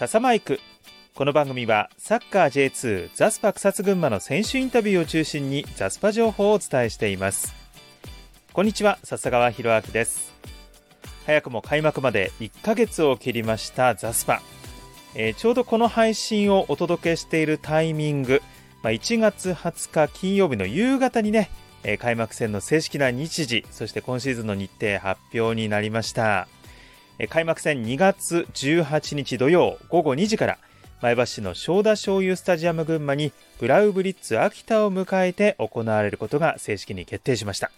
笹マイク。この番組はサッカー J2 ザスパ草津群馬の選手インタビューを中心にザスパ情報をお伝えしています。こんにちは笹川博明です。早くも開幕まで1ヶ月を切りましたザスパ、えー、ちょうどこの配信をお届けしているタイミング、まあ、1月20日金曜日の夕方にね、えー、開幕戦の正式な日時そして今シーズンの日程発表になりました。開幕戦2月18日土曜午後2時から前橋市の正田醤油スタジアム群馬にブラウブリッツ秋田を迎えて行われることが正式に決定しました。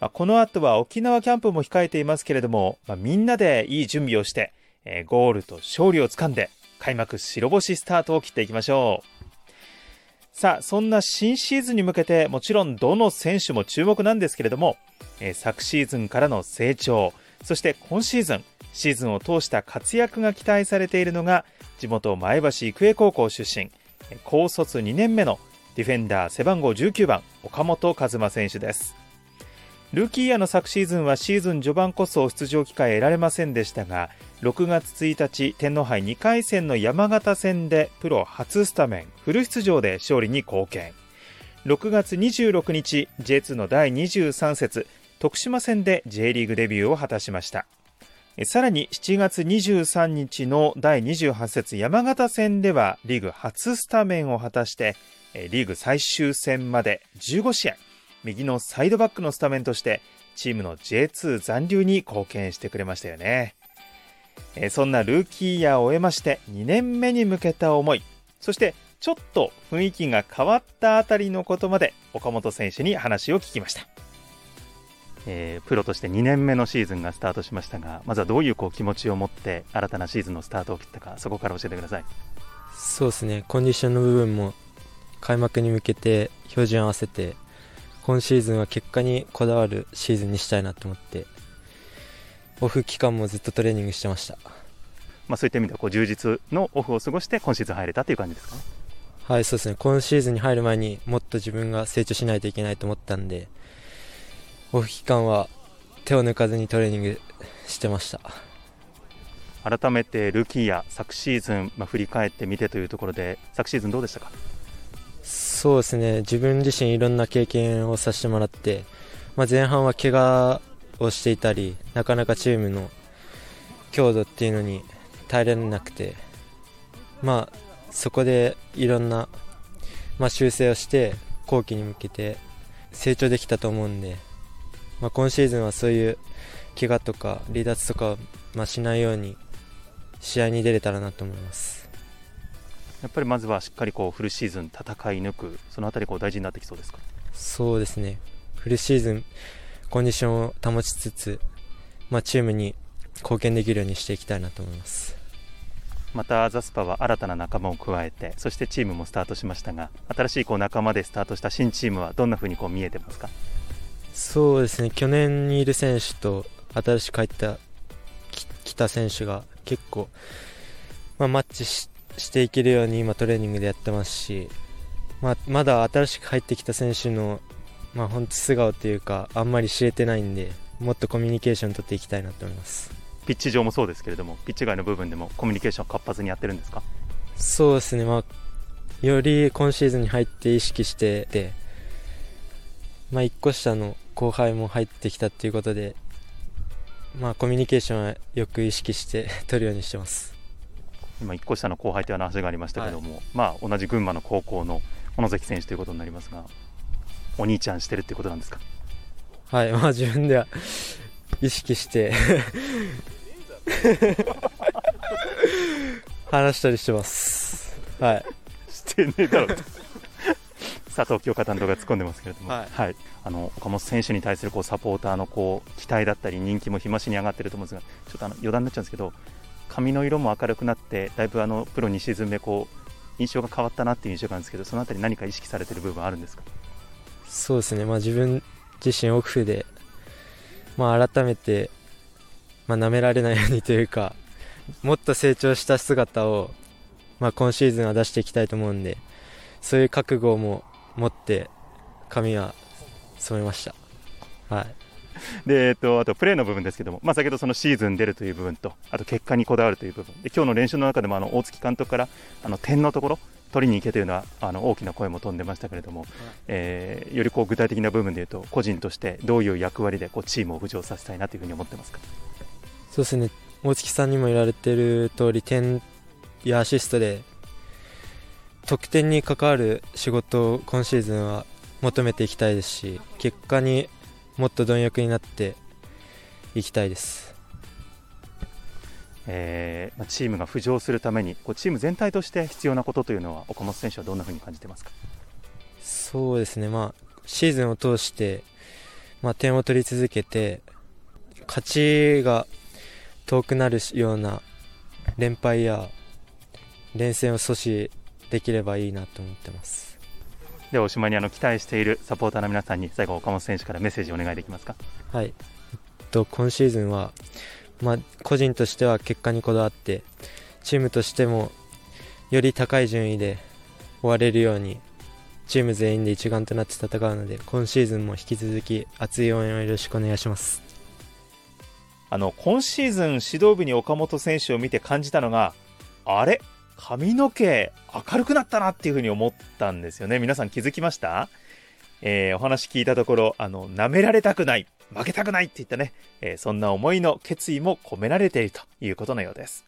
まあ、この後は沖縄キャンプも控えていますけれども、まあ、みんなでいい準備をして、えー、ゴールと勝利をつかんで開幕白星スタートを切っていきましょう。さあ、そんな新シーズンに向けてもちろんどの選手も注目なんですけれども、えー、昨シーズンからの成長、そして今シーズン、シーズンを通した活躍が期待されているのが、地元前橋育英高校出身、高卒2年目のディフェンダー背番号19番、岡本和真選手です。ルーキーイヤーの昨シーズンはシーズン序盤こそ出場機会得られませんでしたが、6月1日天皇杯2回戦の山形戦でプロ初スタメンフル出場で勝利に貢献。6月26日 J2 の第23節徳島戦で J リーグデビューを果たしました。さらに7月23日の第28節山形戦ではリーグ初スタメンを果たしてリーグ最終戦まで15試合右のサイドバックのスタメンとしてチームの J2 残留に貢献してくれましたよねそんなルーキーイヤーを終えまして2年目に向けた思いそしてちょっと雰囲気が変わったあたりのことまで岡本選手に話を聞きましたえー、プロとして2年目のシーズンがスタートしましたがまずはどういうこう気持ちを持って新たなシーズンのスタートを切ったかそこから教えてください。そうですね。コンディションの部分も開幕に向けて標準合わせて今シーズンは結果にこだわるシーズンにしたいなと思ってオフ期間もずっとトレーニングしてました、まあ、そういった意味ではこう充実のオフを過ごして今シーズン入れたという感じですか？はいそうですね。今シーズンに入る前にもっと自分が成長しないといけないと思ったんでオフ期間は手を抜かずにトレーニングしてました。改めてルーキーや昨シーズン、まあ、振り返ってみてというところで昨シーズンどうでしたか？そうですね。自分自身いろんな経験をさせてもらって、まあ、前半は怪我をしていたりなかなかチームの強度っていうのに耐えられなくてまあそこでいろんな、まあ、修正をして後期に向けて成長できたと思うんでまあ、今シーズンはそういう怪我とか離脱とか、まあ、しないように試合に出れたらなと思います。やっぱりまずはしっかりこうフルシーズン戦い抜くそのあたりこう大事になってきそうですか？そうですね。フルシーズンコンディションを保ちつつ、まあ、チームに貢献できるようにしていきたいなと思います。またザスパは新たな仲間を加えてそしてチームもスタートしましたが新しいこう仲間でスタートした新チームはどんなふうにこう見えてますか？そうですね去年にいる選手と新しく入った来た選手が結構、まあ、マッチしていけるように今トレーニングでやってますし、まあ、まだ新しく入ってきた選手の、まあ、本当素顔というかあんまり知れてないんでもっとコミュニケーション取っていきたいなと思います。ピッチ上もそうですけれどもピッチ外の部分でもコミュニケーション活発にやってるんですか？そうですね、まあ、より今シーズンに入って意識しててまあ、1個下の後輩も入ってきたっていうことで、まあ、コミュニケーションはよく意識して 取るようにしてます。今、1個下の後輩という話がありましたけども、はい、まあ、同じ群馬の高校の小野関選手ということになりますが、お兄ちゃんしてるってことなんですか？はい、まあ、自分では意識して 話したりしてます。はい。してねえだろ佐藤京香担当が突っ込んでますけれども、はい、はい、あの岡本選手に対するこうサポーターのこう期待だったり人気も日増しに上がっていると思うんですがちょっとあの余談になっちゃうんですけど髪の色も明るくなってだいぶあのプロ2シーズン目こう印象が変わったなっていう印象なんですけどそのあたり何か意識されている部分あるんですか？そうですね、まあ、自分自身オフで、まあ、改めて、まあ、舐められないようにというかもっと成長した姿を、まあ、今シーズンは出していきたいと思うんでそういう覚悟も持って髪は染めました。はい。で、えっと、あとプレーの部分ですけども、まあ、先ほどそのシーズン出るという部分と、あと結果にこだわるという部分、で今日の練習の中でもあの大月監督からあの点のところ、取りに行けというのはあの大きな声も飛んでましたけれども、えー、よりこう具体的な部分でいうと、個人としてどういう役割でこうチームを浮上させたいなというふうに思ってますか？そうですね、大月さんにも言われている通り、点やアシストで得点に関わる仕事を今シーズンは求めていきたいですし結果にもっと貪欲になっていきたいです、えー、チームが浮上するためにこうチーム全体として必要なことというのは岡本選手はどんなふうに感じてますか？そうですね、まあ、シーズンを通して、まあ、点を取り続けて勝ちが遠くなるような連敗や連戦を阻止できればいいなと思ってます。ではおしまいにあの期待しているサポーターの皆さんに最後岡本選手からメッセージお願いできますか？はい、えっと、今シーズンは、まあ、個人としては結果にこだわってチームとしてもより高い順位で終われるようにチーム全員で一丸となって戦うので今シーズンも引き続き熱い応援をよろしくお願いします。あの今シーズン指導部に岡本選手を見て感じたのがあれ？髪の毛明るくなったなっていうふうに思ったんですよね。皆さん気づきました？えー、お話聞いたところ、あの、舐められたくない、負けたくないっていったね、えー、そんな思いの決意も込められているということのようです。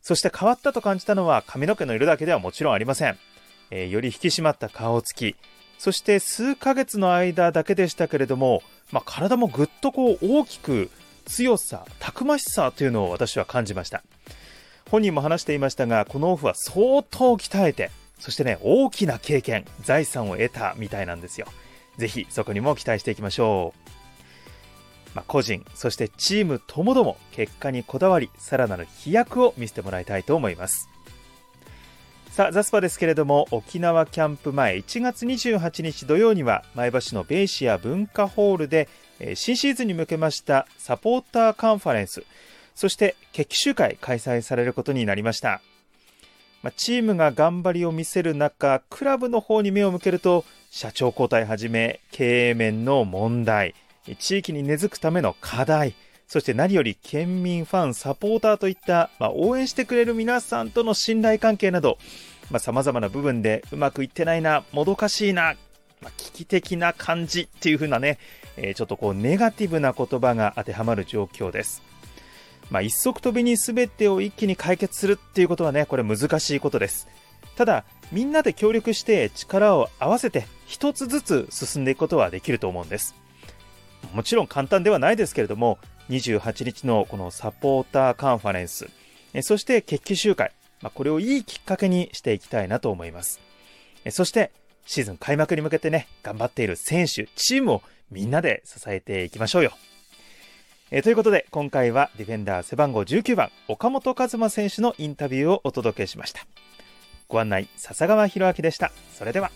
そして変わったと感じたのは髪の毛の色だけではもちろんありません。えー、より引き締まった顔つき、そして数ヶ月の間だけでしたけれども、まあ、体もぐっとこう大きく強さ、たくましさというのを私は感じました。本人も話していましたが、このオフは相当鍛えて、そしてね、大きな経験、財産を得たみたいなんですよ。ぜひそこにも期待していきましょう。まあ、個人、そしてチームともども結果にこだわり、さらなる飛躍を見せてもらいたいと思います。さあ、ザスパですけれども、沖縄キャンプ前1月28日土曜には、前橋のベイシア文化ホールで、新シーズンに向けましたサポーターカンファレンス、そして決起集会開催されることになりました。まあ、チームが頑張りを見せる中、クラブの方に目を向けると、社長交代はじめ、経営面の問題、地域に根付くための課題、そして何より県民ファン、サポーターといった、まあ、応援してくれる皆さんとの信頼関係など、まあ、様々な部分でうまくいってないな、もどかしいな、まあ、危機的な感じっていう風なね、えー、ちょっとこうネガティブな言葉が当てはまる状況です。まあ、一足飛びに全てを一気に解決するっていうことはね、これ難しいことです。ただ、みんなで協力して力を合わせて一つずつ進んでいくことはできると思うんです。もちろん簡単ではないですけれども、28日のこのサポーターカンファレンス、そして決起集会、まあ、これをいいきっかけにしていきたいなと思います。そして、シーズン開幕に向けてね、頑張っている選手、チームをみんなで支えていきましょうよ。えー、ということで、今回はディフェンダー背番号19番、岡本和真選手のインタビューをお届けしました。ご案内、笹川博明でした。それでは。